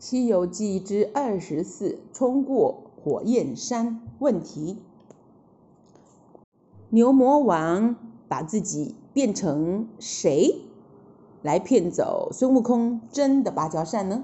西游记之二十四冲过火焰山。问题牛魔王把自己变成谁来骗走孙悟空真的芭蕉扇呢？